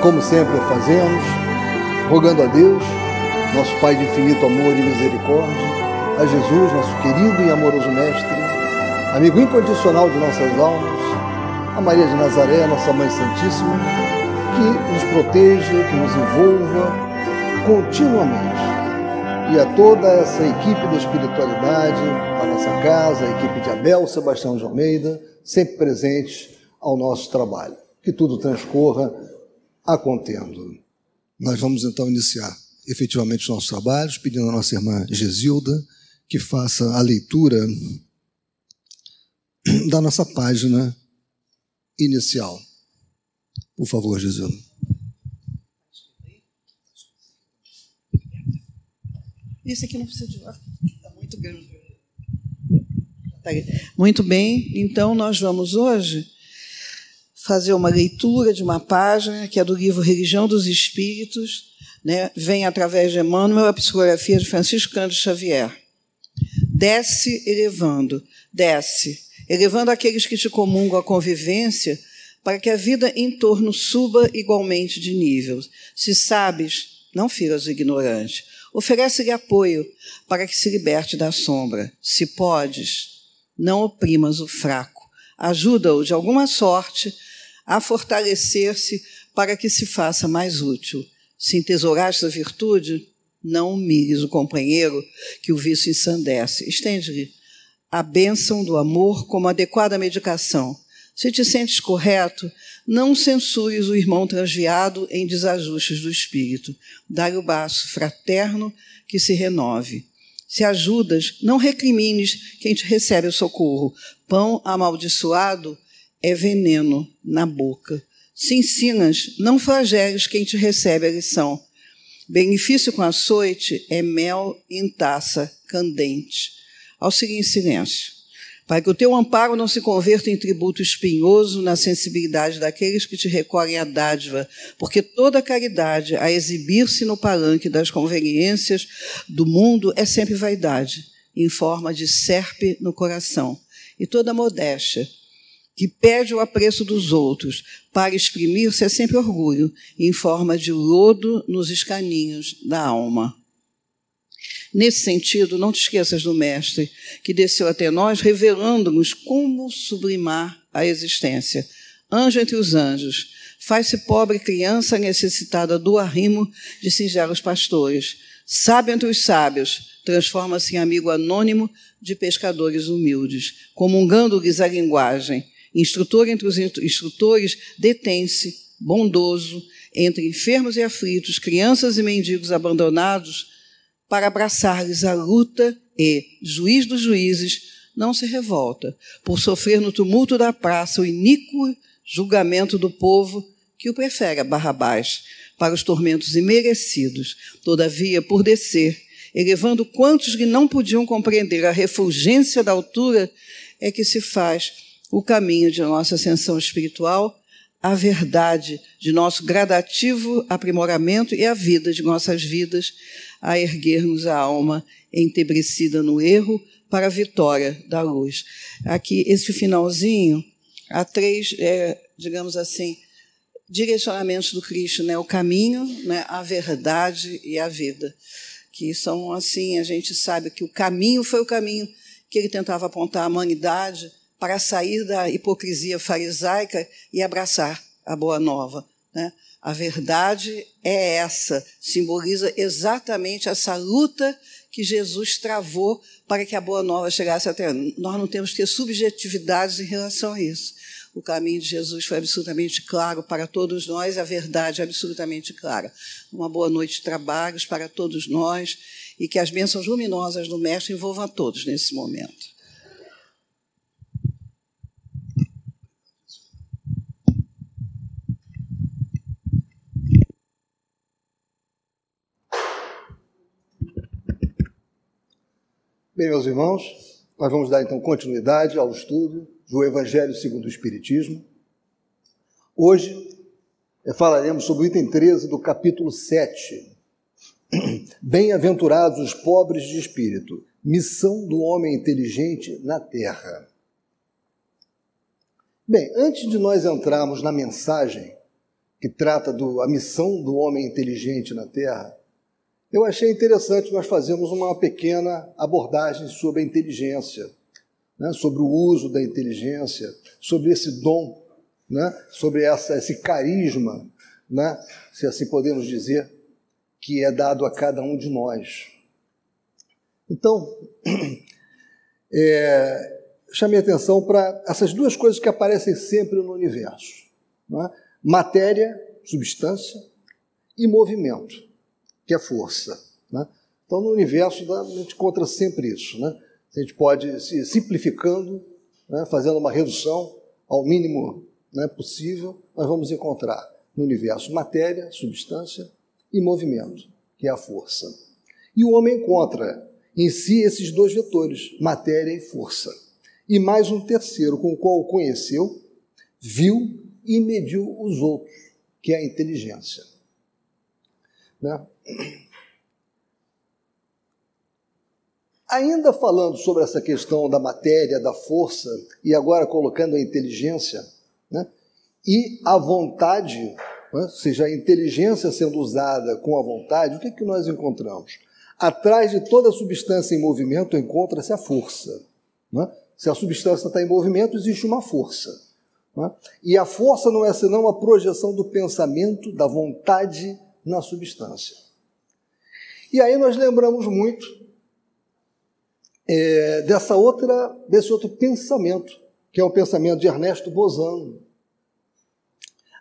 Como sempre fazemos, rogando a Deus, nosso Pai de infinito amor e misericórdia, a Jesus, nosso querido e amoroso Mestre, amigo incondicional de nossas almas, a Maria de Nazaré, nossa Mãe Santíssima, que nos proteja, que nos envolva continuamente. E a toda essa equipe da espiritualidade, da nossa casa, a equipe de Abel Sebastião de Almeida, sempre presentes ao nosso trabalho. Que tudo transcorra a. Nós vamos então iniciar efetivamente os nossos trabalhos, pedindo à nossa irmã Gesilda que faça a leitura da nossa página inicial. Por favor, Gesilda. Esse aqui não precisa de Está muito grande. Tá muito bem, então nós vamos hoje fazer uma leitura de uma página que é do livro Religião dos Espíritos, né? vem através de Emmanuel a psicografia de Francisco Cândido Xavier. Desce elevando, desce, elevando aqueles que te comungam a convivência, para que a vida em torno suba igualmente de nível. Se sabes, não firas o ignorante. Oferece-lhe apoio para que se liberte da sombra. Se podes, não oprimas o fraco. Ajuda-o de alguma sorte a fortalecer-se para que se faça mais útil. Se entesouraste a virtude, não humilhes o companheiro que o vício ensandece. Estende-lhe a bênção do amor como adequada medicação. Se te sentes correto, não censures o irmão transviado em desajustes do espírito. Dá-lhe o baço fraterno que se renove. Se ajudas, não recrimines quem te recebe o socorro. Pão amaldiçoado é veneno na boca. Se ensinas, não flageles quem te recebe a lição. Benefício com açoite é mel em taça candente. Auxilie em silêncio, para que o teu amparo não se converta em tributo espinhoso na sensibilidade daqueles que te recolhem a dádiva, porque toda caridade a exibir-se no palanque das conveniências do mundo é sempre vaidade, em forma de serpe no coração, e toda modéstia que pede o apreço dos outros para exprimir-se é sempre orgulho, em forma de lodo nos escaninhos da alma. Nesse sentido, não te esqueças do Mestre, que desceu até nós revelando-nos como sublimar a existência. Anjo entre os anjos, faz-se pobre criança necessitada do arrimo de singelos pastores. Sábio entre os sábios, transforma-se em amigo anônimo de pescadores humildes, comungando-lhes a linguagem Instrutor entre os instrutores, detém-se, bondoso, entre enfermos e aflitos, crianças e mendigos abandonados, para abraçar-lhes a luta e, juiz dos juízes, não se revolta, por sofrer no tumulto da praça o iníquo julgamento do povo que o prefere a Barrabás para os tormentos imerecidos. Todavia, por descer, elevando quantos que não podiam compreender a refulgência da altura, é que se faz o caminho de nossa ascensão espiritual, a verdade de nosso gradativo aprimoramento e a vida de nossas vidas, a erguermos a alma entebrecida no erro para a vitória da luz. Aqui, esse finalzinho, há três, é, digamos assim, direcionamentos do Cristo, né? o caminho, né? a verdade e a vida. Que são assim, a gente sabe que o caminho foi o caminho que ele tentava apontar à humanidade, para sair da hipocrisia farisaica e abraçar a boa nova. Né? A verdade é essa, simboliza exatamente essa luta que Jesus travou para que a boa nova chegasse até nós. não temos que ter subjetividades em relação a isso. O caminho de Jesus foi absolutamente claro para todos nós, a verdade é absolutamente clara. Uma boa noite de trabalhos para todos nós e que as bênçãos luminosas do Mestre envolvam a todos nesse momento. Bem, meus irmãos, nós vamos dar então continuidade ao estudo do Evangelho segundo o Espiritismo. Hoje eh, falaremos sobre o item 13 do capítulo 7. Bem-aventurados os pobres de espírito, missão do homem inteligente na terra. Bem, antes de nós entrarmos na mensagem que trata da missão do homem inteligente na Terra, eu achei interessante nós fazermos uma pequena abordagem sobre a inteligência, né, sobre o uso da inteligência, sobre esse dom, né, sobre essa, esse carisma, né, se assim podemos dizer, que é dado a cada um de nós. Então, é, chamei atenção para essas duas coisas que aparecem sempre no universo: é? matéria, substância, e movimento, que é força. É? Então, no universo, a gente encontra sempre isso. Né? A gente pode, se simplificando, né, fazendo uma redução ao mínimo né, possível, nós vamos encontrar no universo matéria, substância e movimento, que é a força. E o homem encontra em si esses dois vetores, matéria e força e mais um terceiro, com o qual o conheceu, viu e mediu os outros, que é a inteligência. Né? Ainda falando sobre essa questão da matéria, da força, e agora colocando a inteligência, né? e a vontade, né? ou seja, a inteligência sendo usada com a vontade, o que, é que nós encontramos? Atrás de toda substância em movimento encontra-se a força. Né? Se a substância está em movimento, existe uma força. É? E a força não é senão a projeção do pensamento, da vontade na substância. E aí nós lembramos muito é, dessa outra, desse outro pensamento, que é o pensamento de Ernesto Bozano.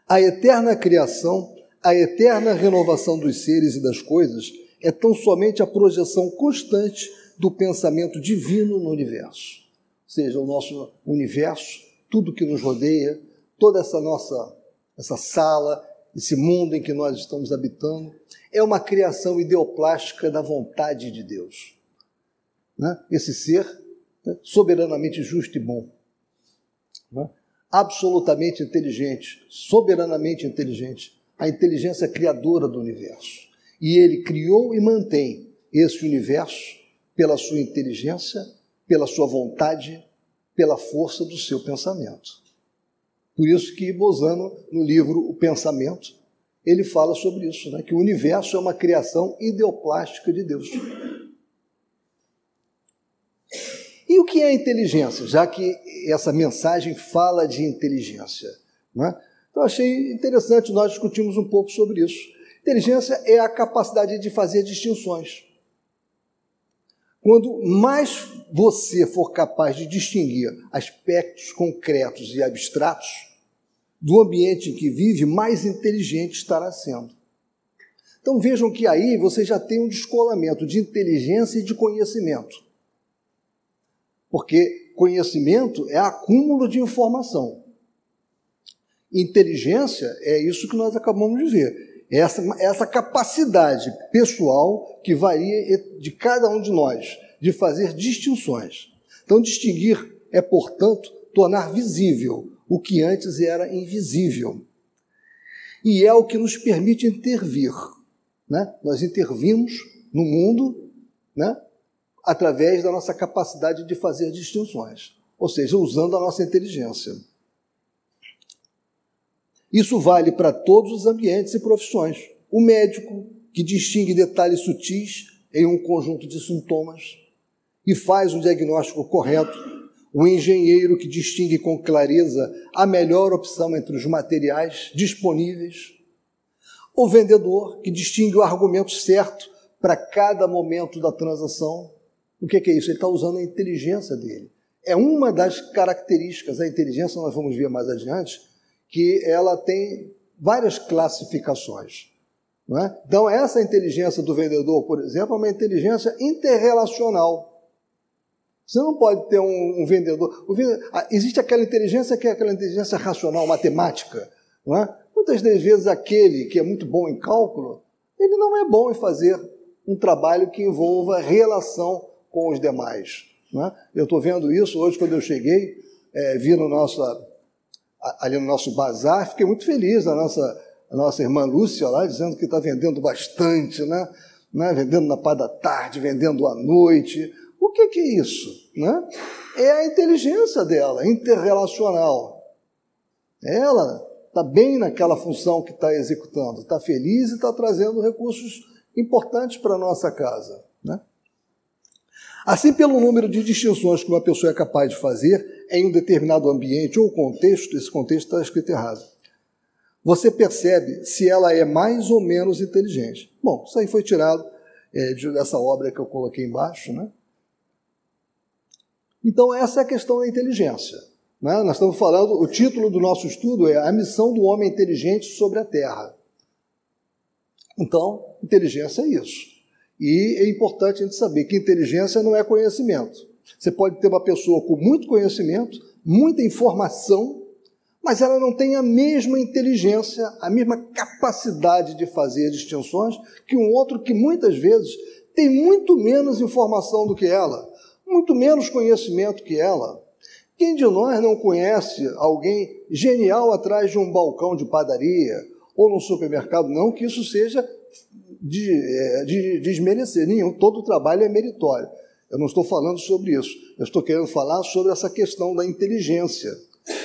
A eterna criação, a eterna renovação dos seres e das coisas é tão somente a projeção constante do pensamento divino no universo seja o nosso universo, tudo que nos rodeia, toda essa nossa essa sala, esse mundo em que nós estamos habitando, é uma criação ideoplástica da vontade de Deus. Né? Esse ser né, soberanamente justo e bom, né? absolutamente inteligente, soberanamente inteligente, a inteligência criadora do universo. E ele criou e mantém esse universo pela sua inteligência pela sua vontade, pela força do seu pensamento. Por isso que Bozano, no livro O Pensamento, ele fala sobre isso, né? que o universo é uma criação ideoplástica de Deus. E o que é inteligência? Já que essa mensagem fala de inteligência. Né? Então, achei interessante nós discutirmos um pouco sobre isso. Inteligência é a capacidade de fazer distinções. Quando mais você for capaz de distinguir aspectos concretos e abstratos do ambiente em que vive, mais inteligente estará sendo. Então vejam que aí você já tem um descolamento de inteligência e de conhecimento. Porque conhecimento é acúmulo de informação. Inteligência é isso que nós acabamos de ver essa, essa capacidade pessoal que varia de cada um de nós de fazer distinções. Então, distinguir é, portanto, tornar visível o que antes era invisível. E é o que nos permite intervir. Né? Nós intervimos no mundo né? através da nossa capacidade de fazer distinções, ou seja, usando a nossa inteligência. Isso vale para todos os ambientes e profissões. O médico, que distingue detalhes sutis em um conjunto de sintomas e faz um diagnóstico correto. O engenheiro, que distingue com clareza a melhor opção entre os materiais disponíveis. O vendedor, que distingue o argumento certo para cada momento da transação. O que é isso? Ele está usando a inteligência dele. É uma das características da inteligência, nós vamos ver mais adiante, que ela tem várias classificações. É? Então, essa inteligência do vendedor, por exemplo, é uma inteligência interrelacional. Você não pode ter um, um vendedor. vendedor. Ah, existe aquela inteligência que é aquela inteligência racional, matemática. Não é? Muitas das vezes, aquele que é muito bom em cálculo, ele não é bom em fazer um trabalho que envolva relação com os demais. É? Eu estou vendo isso hoje, quando eu cheguei, é, vi no nosso ali no nosso bazar, fiquei muito feliz, a nossa, a nossa irmã Lúcia lá, dizendo que está vendendo bastante, né? né? Vendendo na pá da tarde, vendendo à noite. O que, que é isso? Né? É a inteligência dela, interrelacional. Ela está bem naquela função que está executando, está feliz e está trazendo recursos importantes para a nossa casa. Né? Assim, pelo número de distinções que uma pessoa é capaz de fazer em um determinado ambiente ou contexto, esse contexto está escrito errado, você percebe se ela é mais ou menos inteligente. Bom, isso aí foi tirado é, dessa obra que eu coloquei embaixo. Né? Então, essa é a questão da inteligência. Né? Nós estamos falando, o título do nosso estudo é A Missão do Homem Inteligente sobre a Terra. Então, inteligência é isso. E é importante a gente saber que inteligência não é conhecimento. Você pode ter uma pessoa com muito conhecimento, muita informação, mas ela não tem a mesma inteligência, a mesma capacidade de fazer distinções que um outro que muitas vezes tem muito menos informação do que ela, muito menos conhecimento que ela. Quem de nós não conhece alguém genial atrás de um balcão de padaria ou no supermercado? Não que isso seja de, é, de, de desmerecer nenhum, todo trabalho é meritório. Eu não estou falando sobre isso, eu estou querendo falar sobre essa questão da inteligência.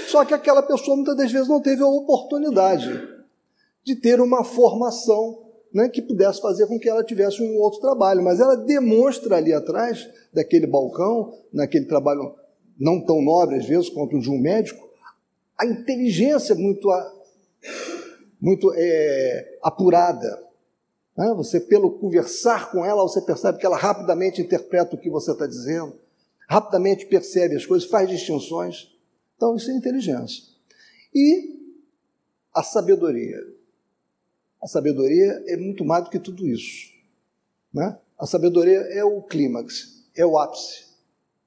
Só que aquela pessoa muitas das vezes não teve a oportunidade de ter uma formação né, que pudesse fazer com que ela tivesse um outro trabalho, mas ela demonstra ali atrás daquele balcão, naquele trabalho não tão nobre às vezes quanto o de um médico, a inteligência muito, muito é, apurada? Você, pelo conversar com ela, você percebe que ela rapidamente interpreta o que você está dizendo, rapidamente percebe as coisas, faz distinções. Então, isso é inteligência. E a sabedoria. A sabedoria é muito mais do que tudo isso. Né? A sabedoria é o clímax, é o ápice.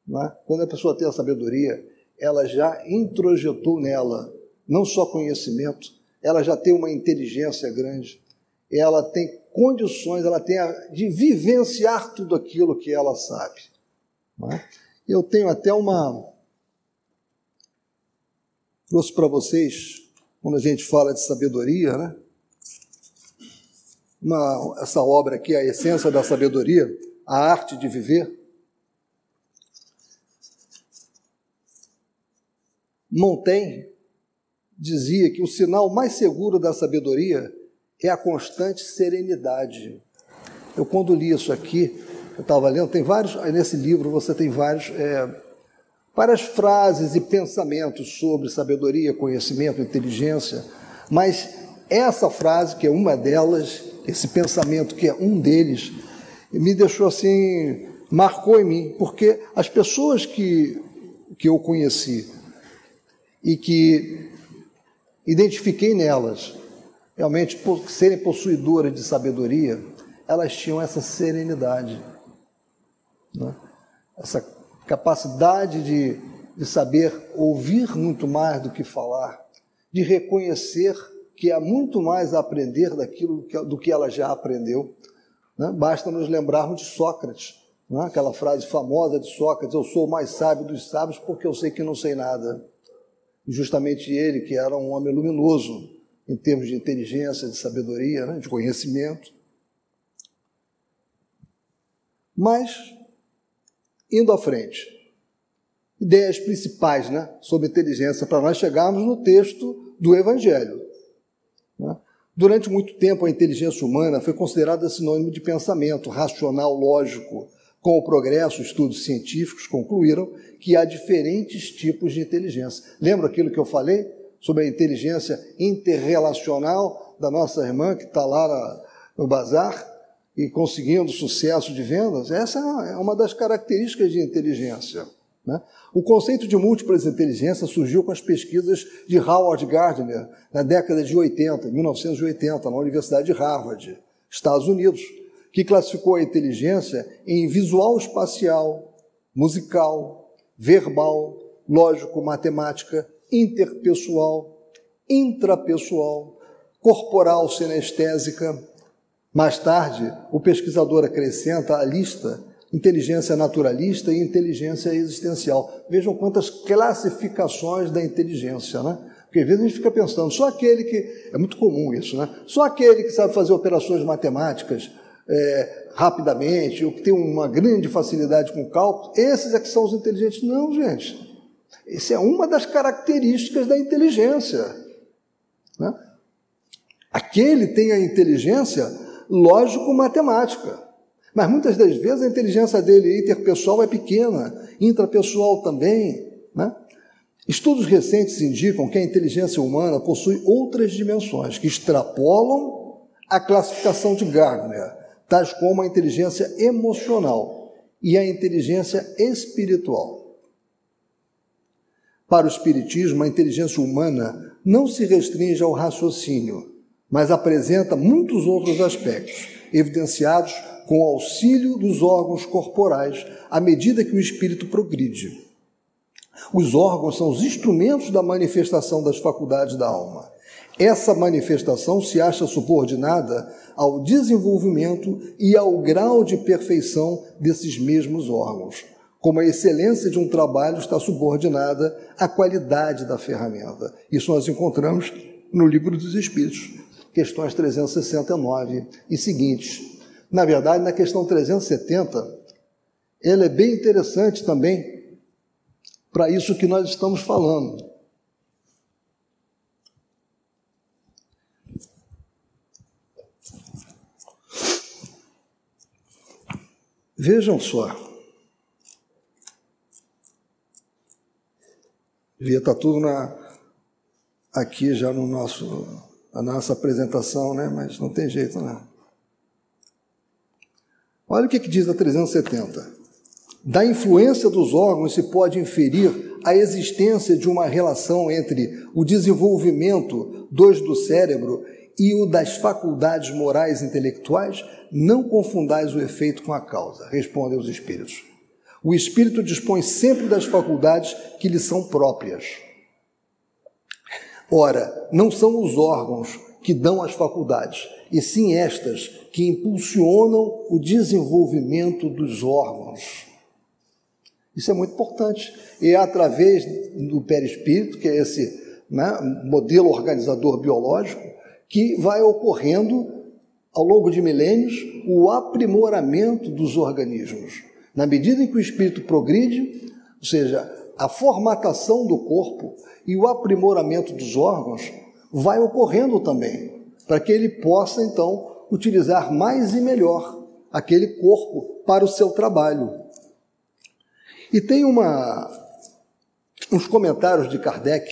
Né? Quando a pessoa tem a sabedoria, ela já introjetou nela não só conhecimento, ela já tem uma inteligência grande, ela tem condições, ela tem a, de vivenciar tudo aquilo que ela sabe. É? Eu tenho até uma. Trouxe para vocês, quando a gente fala de sabedoria, né? Uma, essa obra aqui, a essência da sabedoria, a arte de viver. Montaigne dizia que o sinal mais seguro da sabedoria é a constante serenidade. Eu, quando li isso aqui, eu estava lendo, tem vários, nesse livro você tem vários, é, várias frases e pensamentos sobre sabedoria, conhecimento, inteligência, mas essa frase, que é uma delas, esse pensamento que é um deles, me deixou assim, marcou em mim, porque as pessoas que, que eu conheci e que identifiquei nelas realmente por serem possuidoras de sabedoria, elas tinham essa serenidade, né? essa capacidade de, de saber ouvir muito mais do que falar, de reconhecer que há muito mais a aprender daquilo que, do que ela já aprendeu. Né? Basta nos lembrarmos de Sócrates, né? aquela frase famosa de Sócrates: Eu sou o mais sábio dos sábios porque eu sei que não sei nada. E justamente ele, que era um homem luminoso, em termos de inteligência, de sabedoria, né, de conhecimento. Mas, indo à frente, ideias principais né, sobre inteligência para nós chegarmos no texto do Evangelho. Né? Durante muito tempo, a inteligência humana foi considerada sinônimo de pensamento racional, lógico. Com o progresso, estudos científicos concluíram que há diferentes tipos de inteligência. Lembra aquilo que eu falei? Sobre a inteligência interrelacional da nossa irmã que está lá no bazar e conseguindo sucesso de vendas. Essa é uma das características de inteligência. Né? O conceito de múltiplas inteligências surgiu com as pesquisas de Howard Gardner na década de 80, 1980, na Universidade de Harvard, Estados Unidos, que classificou a inteligência em visual espacial, musical, verbal, lógico-matemática interpessoal, intrapessoal, corporal sinestésica. Mais tarde, o pesquisador acrescenta a lista inteligência naturalista e inteligência existencial. Vejam quantas classificações da inteligência, né? Porque às vezes a gente fica pensando, só aquele que. É muito comum isso, né? Só aquele que sabe fazer operações matemáticas é, rapidamente, ou que tem uma grande facilidade com cálculo, esses é que são os inteligentes. Não, gente. Essa é uma das características da inteligência. Né? Aquele tem a inteligência lógico-matemática. Mas muitas das vezes a inteligência dele interpessoal é pequena, intrapessoal também. Né? Estudos recentes indicam que a inteligência humana possui outras dimensões que extrapolam a classificação de Gardner, tais como a inteligência emocional e a inteligência espiritual. Para o Espiritismo, a inteligência humana não se restringe ao raciocínio, mas apresenta muitos outros aspectos, evidenciados com o auxílio dos órgãos corporais à medida que o espírito progride. Os órgãos são os instrumentos da manifestação das faculdades da alma. Essa manifestação se acha subordinada ao desenvolvimento e ao grau de perfeição desses mesmos órgãos, como a excelência de um trabalho está subordinada à qualidade da ferramenta. Isso nós encontramos no Livro dos Espíritos, questões 369 e seguintes. Na verdade, na questão 370, ela é bem interessante também para isso que nós estamos falando. Vejam só. Devia estar tudo na, aqui já no nosso, na nossa apresentação, né? mas não tem jeito, né? Olha o que, que diz a 370. Da influência dos órgãos se pode inferir a existência de uma relação entre o desenvolvimento dos do cérebro e o das faculdades morais e intelectuais. Não confundais o efeito com a causa, respondem os espíritos. O espírito dispõe sempre das faculdades que lhe são próprias. Ora, não são os órgãos que dão as faculdades, e sim estas que impulsionam o desenvolvimento dos órgãos. Isso é muito importante. E é através do perispírito, que é esse né, modelo organizador biológico, que vai ocorrendo, ao longo de milênios, o aprimoramento dos organismos. Na medida em que o espírito progride, ou seja, a formatação do corpo e o aprimoramento dos órgãos vai ocorrendo também, para que ele possa então utilizar mais e melhor aquele corpo para o seu trabalho. E tem uma, uns comentários de Kardec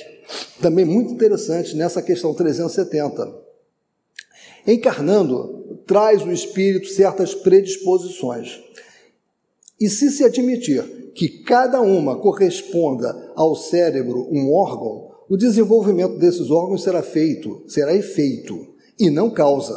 também muito interessantes nessa questão 370. Encarnando, traz o espírito certas predisposições e se se admitir que cada uma corresponda ao cérebro um órgão, o desenvolvimento desses órgãos será feito, será efeito, e não causa.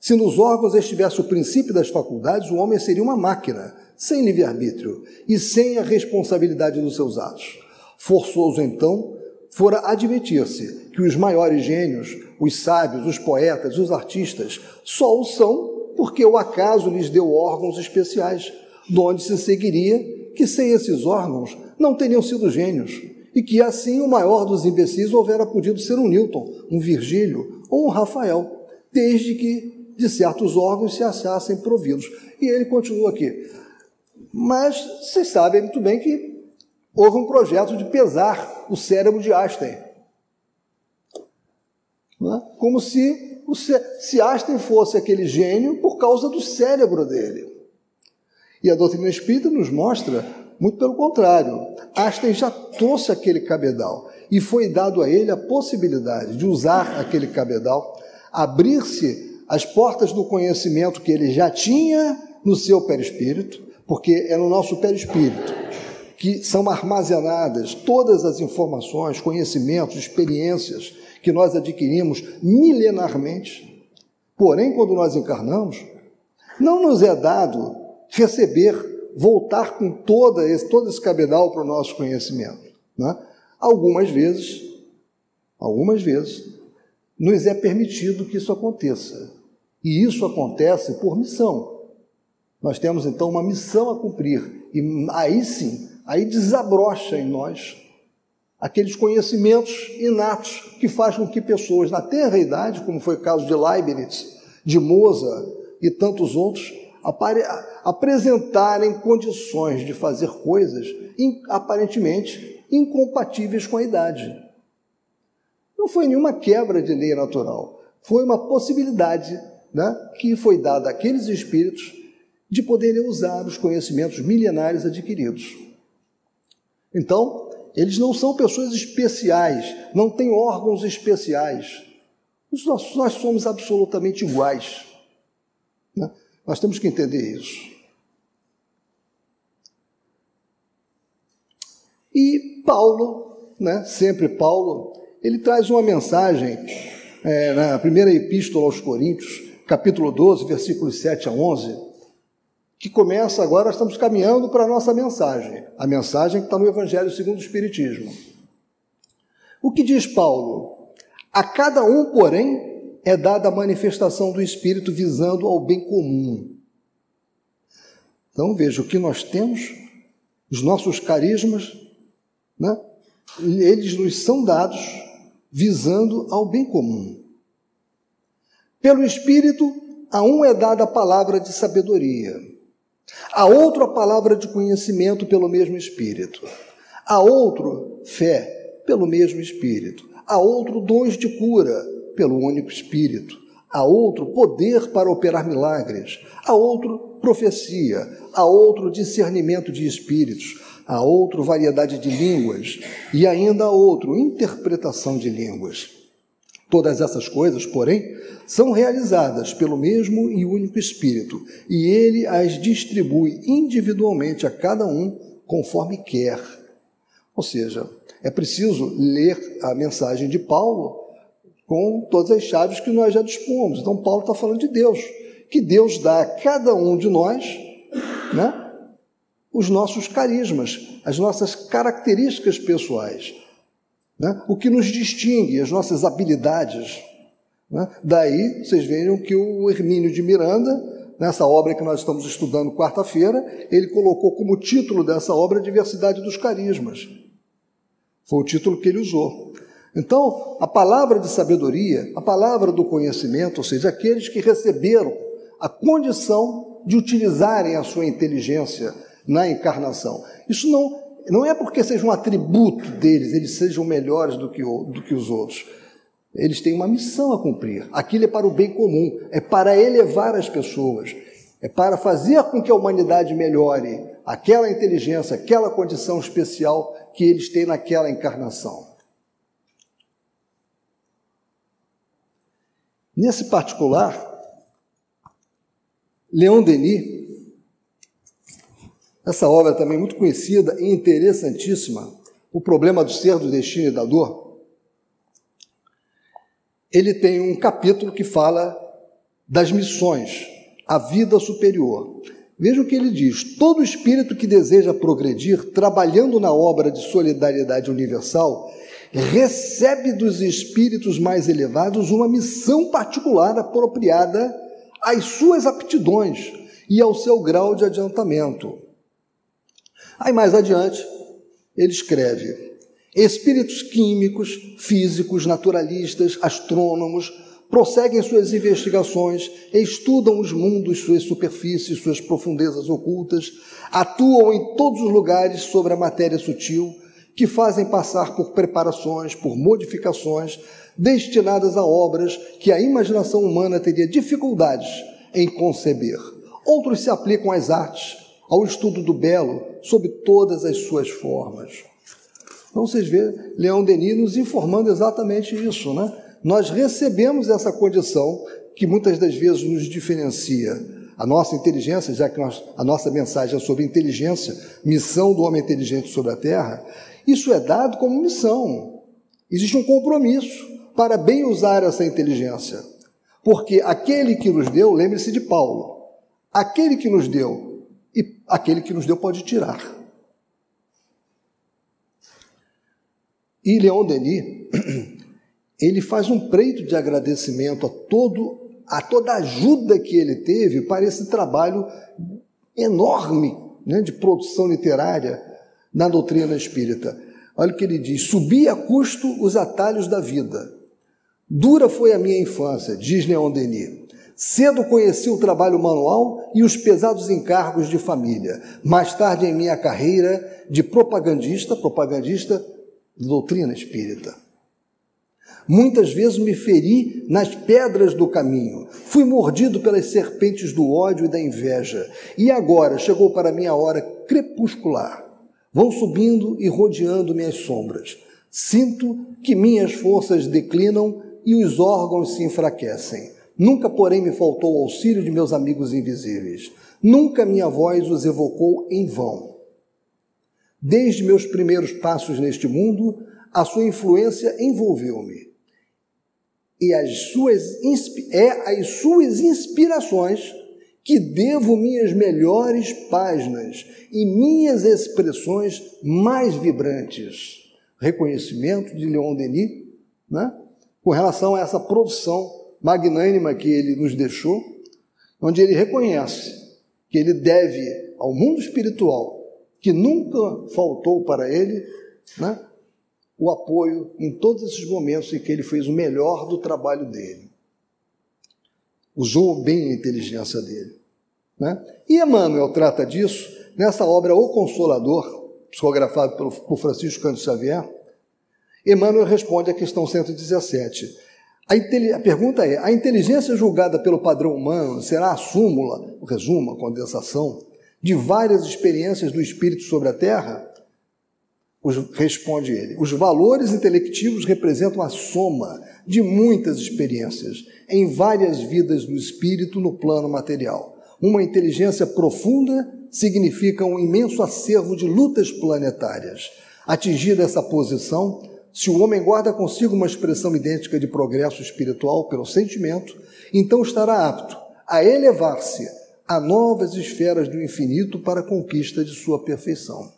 Se nos órgãos estivesse o princípio das faculdades, o homem seria uma máquina, sem livre-arbítrio e sem a responsabilidade dos seus atos. Forçoso, então, fora admitir-se que os maiores gênios, os sábios, os poetas, os artistas, só o são porque o acaso lhes deu órgãos especiais de onde se seguiria que sem esses órgãos não teriam sido gênios, e que assim o maior dos imbecis houvera podido ser um Newton, um Virgílio ou um Rafael, desde que de certos órgãos se achassem providos. E ele continua aqui. Mas vocês sabem muito bem que houve um projeto de pesar o cérebro de Einstein. É? Como se, se Einstein fosse aquele gênio por causa do cérebro dele. E a doutrina espírita nos mostra, muito pelo contrário, Einstein já trouxe aquele cabedal e foi dado a ele a possibilidade de usar aquele cabedal, abrir-se as portas do conhecimento que ele já tinha no seu perispírito, porque é no nosso perispírito que são armazenadas todas as informações, conhecimentos, experiências que nós adquirimos milenarmente. Porém, quando nós encarnamos, não nos é dado receber, voltar com toda esse, todo esse cabedal para o nosso conhecimento. Né? Algumas vezes, algumas vezes, nos é permitido que isso aconteça. E isso acontece por missão. Nós temos então uma missão a cumprir. E aí sim, aí desabrocha em nós aqueles conhecimentos inatos que fazem com que pessoas na tenra idade, como foi o caso de Leibniz, de Mozart e tantos outros, apresentarem condições de fazer coisas aparentemente incompatíveis com a idade. Não foi nenhuma quebra de lei natural, foi uma possibilidade né, que foi dada àqueles espíritos de poderem usar os conhecimentos milenares adquiridos. Então, eles não são pessoas especiais, não têm órgãos especiais. Nós, somos absolutamente iguais. Né? Nós temos que entender isso. E Paulo, né, sempre Paulo, ele traz uma mensagem é, na primeira epístola aos Coríntios, capítulo 12, versículos 7 a 11, que começa agora, estamos caminhando para a nossa mensagem, a mensagem que está no Evangelho segundo o Espiritismo. O que diz Paulo? A cada um, porém, é dada a manifestação do Espírito visando ao bem comum. Então veja, o que nós temos, os nossos carismas, né? eles nos são dados visando ao bem comum. Pelo Espírito, a um é dada a palavra de sabedoria a outro, a palavra de conhecimento pelo mesmo Espírito. A outro, fé pelo mesmo Espírito. A outro, dons de cura pelo único Espírito. A outro, poder para operar milagres. A outro, profecia. A outro, discernimento de espíritos. A outro, variedade de línguas. E ainda a outro, interpretação de línguas. Todas essas coisas, porém, são realizadas pelo mesmo e único Espírito, e ele as distribui individualmente a cada um conforme quer. Ou seja, é preciso ler a mensagem de Paulo com todas as chaves que nós já dispomos. Então, Paulo está falando de Deus, que Deus dá a cada um de nós né, os nossos carismas, as nossas características pessoais. Né? O que nos distingue, as nossas habilidades. Né? Daí vocês vejam que o Hermínio de Miranda, nessa obra que nós estamos estudando quarta-feira, ele colocou como título dessa obra Diversidade dos Carismas. Foi o título que ele usou. Então, a palavra de sabedoria, a palavra do conhecimento, ou seja, aqueles que receberam a condição de utilizarem a sua inteligência na encarnação. Isso não não é porque seja um atributo deles, eles sejam melhores do que, do que os outros. Eles têm uma missão a cumprir. Aquilo é para o bem comum, é para elevar as pessoas, é para fazer com que a humanidade melhore aquela inteligência, aquela condição especial que eles têm naquela encarnação. Nesse particular, Leon Denis essa obra também muito conhecida e interessantíssima, O Problema do Ser, do Destino e da Dor. Ele tem um capítulo que fala das missões, a vida superior. Veja o que ele diz: todo espírito que deseja progredir, trabalhando na obra de solidariedade universal, recebe dos espíritos mais elevados uma missão particular apropriada às suas aptidões e ao seu grau de adiantamento. Aí mais adiante, ele escreve: espíritos químicos, físicos, naturalistas, astrônomos prosseguem suas investigações, estudam os mundos, suas superfícies, suas profundezas ocultas, atuam em todos os lugares sobre a matéria sutil, que fazem passar por preparações, por modificações destinadas a obras que a imaginação humana teria dificuldades em conceber. Outros se aplicam às artes, ao estudo do belo sob todas as suas formas. Então vocês vê Leão Denis nos informando exatamente isso, né? Nós recebemos essa condição que muitas das vezes nos diferencia. A nossa inteligência, já que nós, a nossa mensagem é sobre inteligência, missão do homem inteligente sobre a Terra, isso é dado como missão. Existe um compromisso para bem usar essa inteligência. Porque aquele que nos deu, lembre-se de Paulo, aquele que nos deu e aquele que nos deu pode tirar. E Leon Denis, ele faz um preito de agradecimento a todo a toda a ajuda que ele teve para esse trabalho enorme né, de produção literária na doutrina espírita. Olha o que ele diz: subi a custo os atalhos da vida. Dura foi a minha infância, diz Leon Denis. Cedo conheci o trabalho manual e os pesados encargos de família. Mais tarde, em minha carreira de propagandista, propagandista doutrina espírita. Muitas vezes me feri nas pedras do caminho, fui mordido pelas serpentes do ódio e da inveja, e agora chegou para mim a hora crepuscular. Vão subindo e rodeando minhas sombras. Sinto que minhas forças declinam e os órgãos se enfraquecem. Nunca, porém, me faltou o auxílio de meus amigos invisíveis. Nunca minha voz os evocou em vão. Desde meus primeiros passos neste mundo, a sua influência envolveu-me. E as suas, é às suas inspirações que devo minhas melhores páginas e minhas expressões mais vibrantes. Reconhecimento de Leon Denis, né? com relação a essa produção magnânima que ele nos deixou, onde ele reconhece que ele deve ao mundo espiritual, que nunca faltou para ele, né? o apoio em todos esses momentos em que ele fez o melhor do trabalho dele. Usou bem a inteligência dele. Né? E Emmanuel trata disso nessa obra O Consolador, psicografado pelo, por Francisco Cândido Xavier. Emmanuel responde à questão 117. A, a, pergunta é: a inteligência julgada pelo padrão humano será a súmula, o resumo, a condensação, de várias experiências do espírito sobre a Terra? Os, responde ele: os valores intelectivos representam a soma de muitas experiências em várias vidas do espírito no plano material. Uma inteligência profunda significa um imenso acervo de lutas planetárias. Atingida essa posição, se o homem guarda consigo uma expressão idêntica de progresso espiritual pelo sentimento, então estará apto a elevar-se a novas esferas do infinito para a conquista de sua perfeição.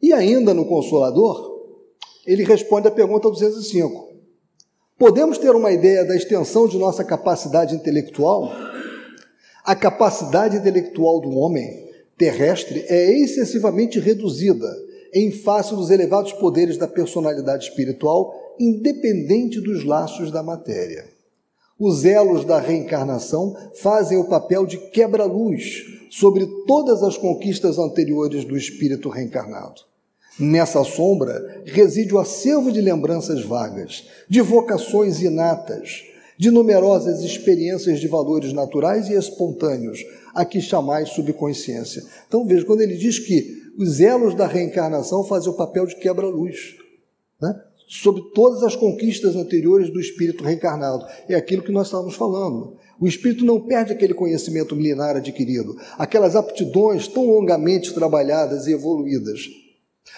E ainda no Consolador, ele responde à pergunta 205. Podemos ter uma ideia da extensão de nossa capacidade intelectual? A capacidade intelectual do homem terrestre é excessivamente reduzida em face dos elevados poderes da personalidade espiritual, independente dos laços da matéria. Os elos da reencarnação fazem o papel de quebra-luz sobre todas as conquistas anteriores do espírito reencarnado. Nessa sombra reside o acervo de lembranças vagas, de vocações inatas, de numerosas experiências de valores naturais e espontâneos, a que chamais subconsciência. Então veja, quando ele diz que os elos da reencarnação fazem o papel de quebra-luz, né? sobre todas as conquistas anteriores do espírito reencarnado. É aquilo que nós estávamos falando. O espírito não perde aquele conhecimento milenar adquirido, aquelas aptidões tão longamente trabalhadas e evoluídas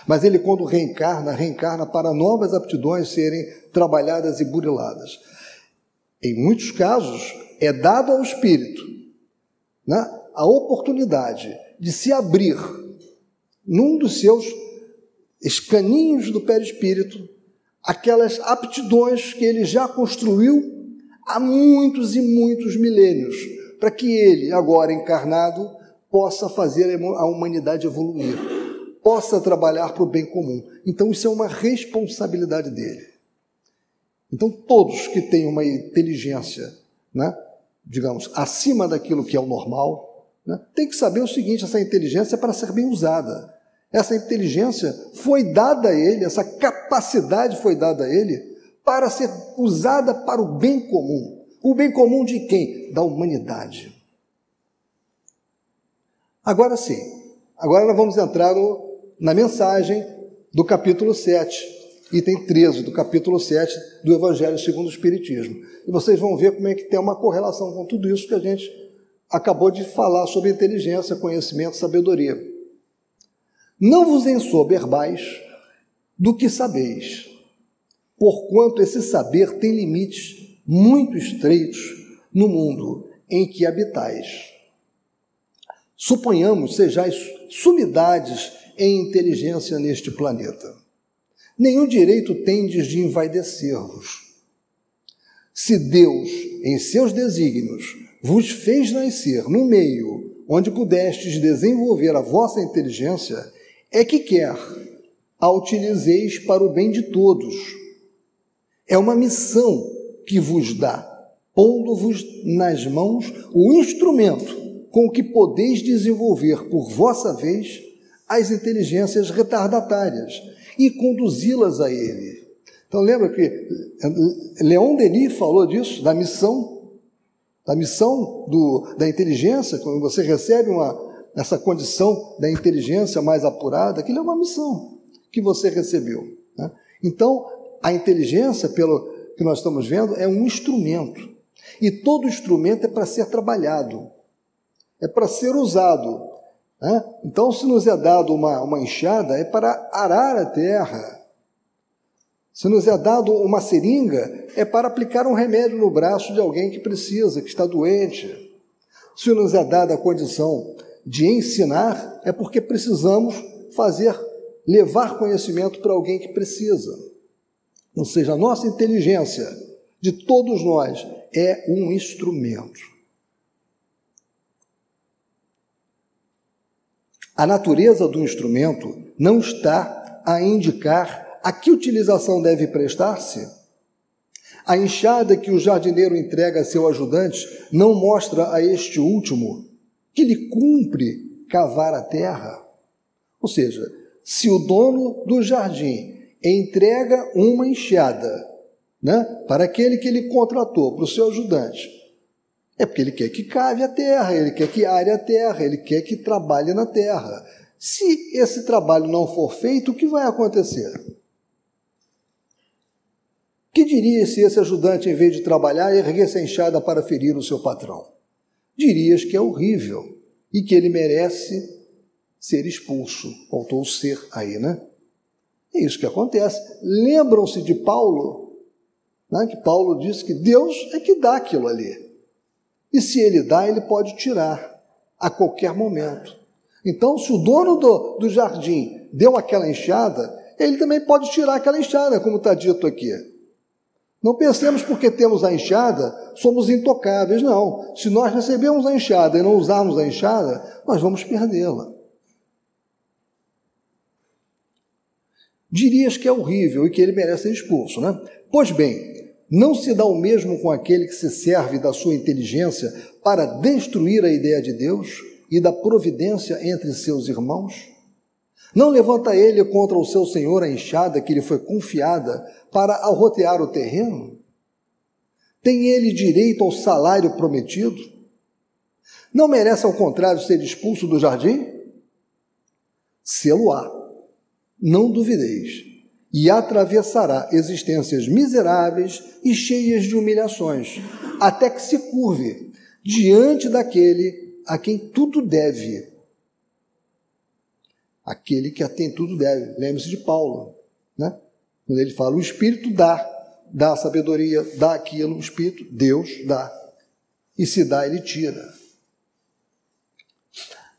mas ele, quando reencarna, reencarna para novas aptidões serem trabalhadas e buriladas. Em muitos casos, é dado ao espírito né, a oportunidade de se abrir num dos seus escaninhos do perispírito aquelas aptidões que ele já construiu há muitos e muitos milênios, para que ele, agora encarnado, possa fazer a humanidade evoluir possa trabalhar para o bem comum. Então, isso é uma responsabilidade dele. Então, todos que têm uma inteligência, né, digamos, acima daquilo que é o normal, né, tem que saber o seguinte: essa inteligência é para ser bem usada. Essa inteligência foi dada a ele, essa capacidade foi dada a ele para ser usada para o bem comum. O bem comum de quem? Da humanidade. Agora sim, agora nós vamos entrar no na mensagem do capítulo 7, item 13 do capítulo 7 do Evangelho segundo o Espiritismo. E vocês vão ver como é que tem uma correlação com tudo isso que a gente acabou de falar sobre inteligência, conhecimento, sabedoria. Não vos ensoberbais do que sabeis, porquanto esse saber tem limites muito estreitos no mundo em que habitais. Suponhamos sejais sumidades em inteligência neste planeta. Nenhum direito tendes de envaidecer-vos. Se Deus, em seus desígnios, vos fez nascer no meio onde pudestes desenvolver a vossa inteligência, é que quer a utilizeis para o bem de todos. É uma missão que vos dá, pondo-vos nas mãos o instrumento com o que podeis desenvolver por vossa vez as inteligências retardatárias e conduzi-las a ele. Então lembra que Leon Denis falou disso, da missão, da missão do, da inteligência, quando você recebe uma, essa condição da inteligência mais apurada, aquilo é uma missão que você recebeu. Né? Então, a inteligência, pelo que nós estamos vendo, é um instrumento. E todo instrumento é para ser trabalhado é para ser usado. Né? Então, se nos é dado uma, uma enxada, é para arar a terra. Se nos é dado uma seringa, é para aplicar um remédio no braço de alguém que precisa, que está doente. Se nos é dada a condição de ensinar, é porque precisamos fazer, levar conhecimento para alguém que precisa. Ou seja, a nossa inteligência, de todos nós, é um instrumento. A natureza do instrumento não está a indicar a que utilização deve prestar-se. A enxada que o jardineiro entrega a seu ajudante não mostra a este último que lhe cumpre cavar a terra. Ou seja, se o dono do jardim entrega uma enxada né, para aquele que ele contratou, para o seu ajudante, é porque ele quer que cave a terra, ele quer que are a terra, ele quer que trabalhe na terra. Se esse trabalho não for feito, o que vai acontecer? Que diria se esse ajudante, em vez de trabalhar, erguesse a enxada para ferir o seu patrão? Dirias que é horrível e que ele merece ser expulso. Faltou o ser aí, né? É isso que acontece. Lembram-se de Paulo, né, que Paulo disse que Deus é que dá aquilo ali. E se ele dá, ele pode tirar a qualquer momento. Então, se o dono do, do jardim deu aquela enxada, ele também pode tirar aquela enxada, como está dito aqui. Não pensemos porque temos a enxada, somos intocáveis. Não. Se nós recebemos a enxada e não usarmos a enxada, nós vamos perdê-la. Dirias que é horrível e que ele merece ser expulso, né? Pois bem, não se dá o mesmo com aquele que se serve da sua inteligência para destruir a ideia de Deus e da providência entre seus irmãos? Não levanta ele contra o seu senhor a enxada que lhe foi confiada para arrotear o terreno? Tem ele direito ao salário prometido? Não merece, ao contrário, ser expulso do jardim? Selo-á, não duvideis e atravessará existências miseráveis e cheias de humilhações, até que se curve diante daquele a quem tudo deve. Aquele que a tem tudo deve. Lembre-se de Paulo, né? Quando ele fala, o Espírito dá, dá sabedoria, dá aquilo, o Espírito, Deus dá. E se dá, ele tira.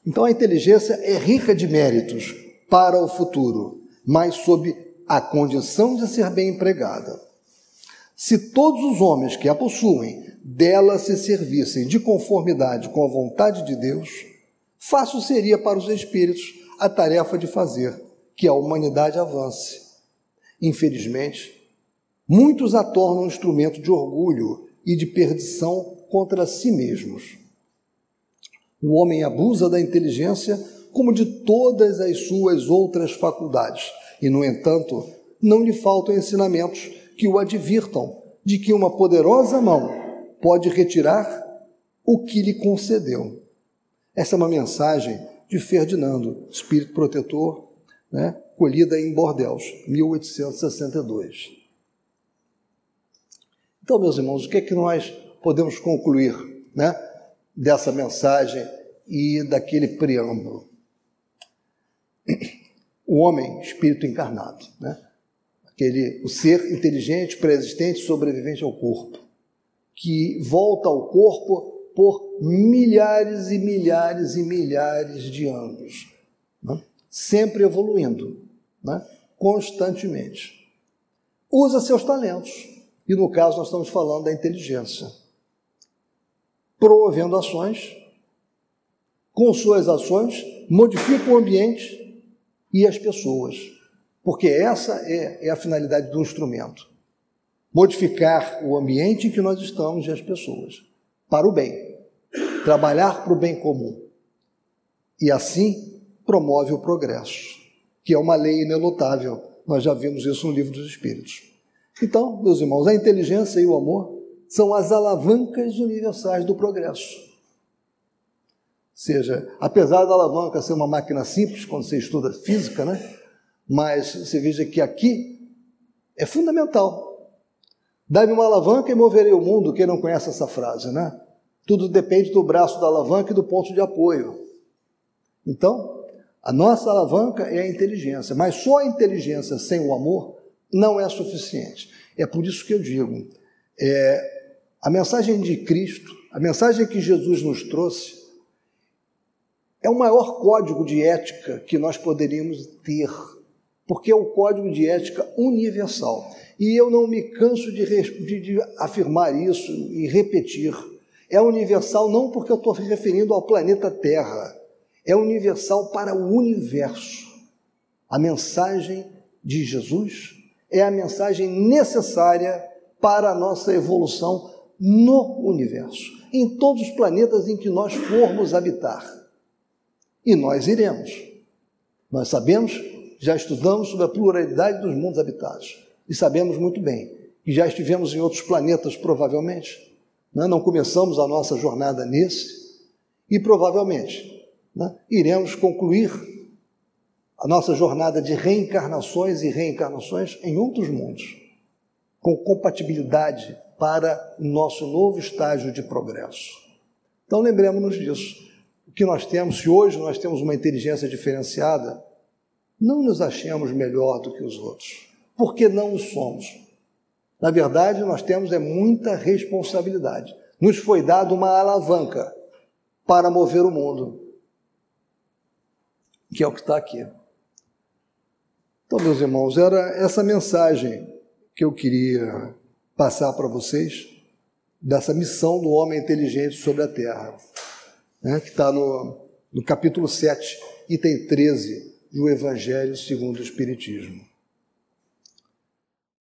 Então a inteligência é rica de méritos para o futuro, mas sob a condição de ser bem empregada. Se todos os homens que a possuem dela se servissem de conformidade com a vontade de Deus, fácil seria para os espíritos a tarefa de fazer que a humanidade avance. Infelizmente, muitos a tornam instrumento de orgulho e de perdição contra si mesmos. O homem abusa da inteligência como de todas as suas outras faculdades e, no entanto, não lhe faltam ensinamentos que o advirtam de que uma poderosa mão pode retirar o que lhe concedeu. Essa é uma mensagem de Ferdinando, espírito protetor, né, colhida em Bordeaux, 1862. Então, meus irmãos, o que é que nós podemos concluir né, dessa mensagem e daquele preâmbulo? O homem, espírito encarnado, né? Aquele, o ser inteligente, pré-existente, sobrevivente ao corpo, que volta ao corpo por milhares e milhares e milhares de anos, né? sempre evoluindo, né? constantemente. Usa seus talentos, e no caso nós estamos falando da inteligência, promovendo ações, com suas ações, modifica o ambiente e as pessoas, porque essa é, é a finalidade do instrumento. modificar o ambiente em que nós estamos e as pessoas, para o bem, trabalhar para o bem comum. E assim promove o progresso, que é uma lei inelutável. Nós já vimos isso no livro dos Espíritos. Então, meus irmãos, a inteligência e o amor são as alavancas universais do progresso. Seja, apesar da alavanca ser uma máquina simples, quando você estuda física, né? mas você veja que aqui é fundamental. Dá-me uma alavanca e moverei o mundo. Quem não conhece essa frase, né? Tudo depende do braço da alavanca e do ponto de apoio. Então, a nossa alavanca é a inteligência, mas só a inteligência sem o amor não é suficiente. É por isso que eu digo: é, a mensagem de Cristo, a mensagem que Jesus nos trouxe, é o maior código de ética que nós poderíamos ter, porque é o código de ética universal. E eu não me canso de, de, de afirmar isso e repetir. É universal não porque eu estou me referindo ao planeta Terra, é universal para o universo. A mensagem de Jesus é a mensagem necessária para a nossa evolução no universo, em todos os planetas em que nós formos habitar. E nós iremos. Nós sabemos, já estudamos sobre a pluralidade dos mundos habitados e sabemos muito bem que já estivemos em outros planetas, provavelmente. Né? Não começamos a nossa jornada nesse e provavelmente né, iremos concluir a nossa jornada de reencarnações e reencarnações em outros mundos, com compatibilidade para o nosso novo estágio de progresso. Então lembremos-nos disso. Que nós temos, se hoje nós temos uma inteligência diferenciada, não nos achemos melhor do que os outros porque não o somos. Na verdade, nós temos é muita responsabilidade. Nos foi dado uma alavanca para mover o mundo, que é o que está aqui. Então, meus irmãos, era essa mensagem que eu queria passar para vocês, dessa missão do homem inteligente sobre a terra, né, que está no, no capítulo 7, item 13 do Evangelho segundo o Espiritismo.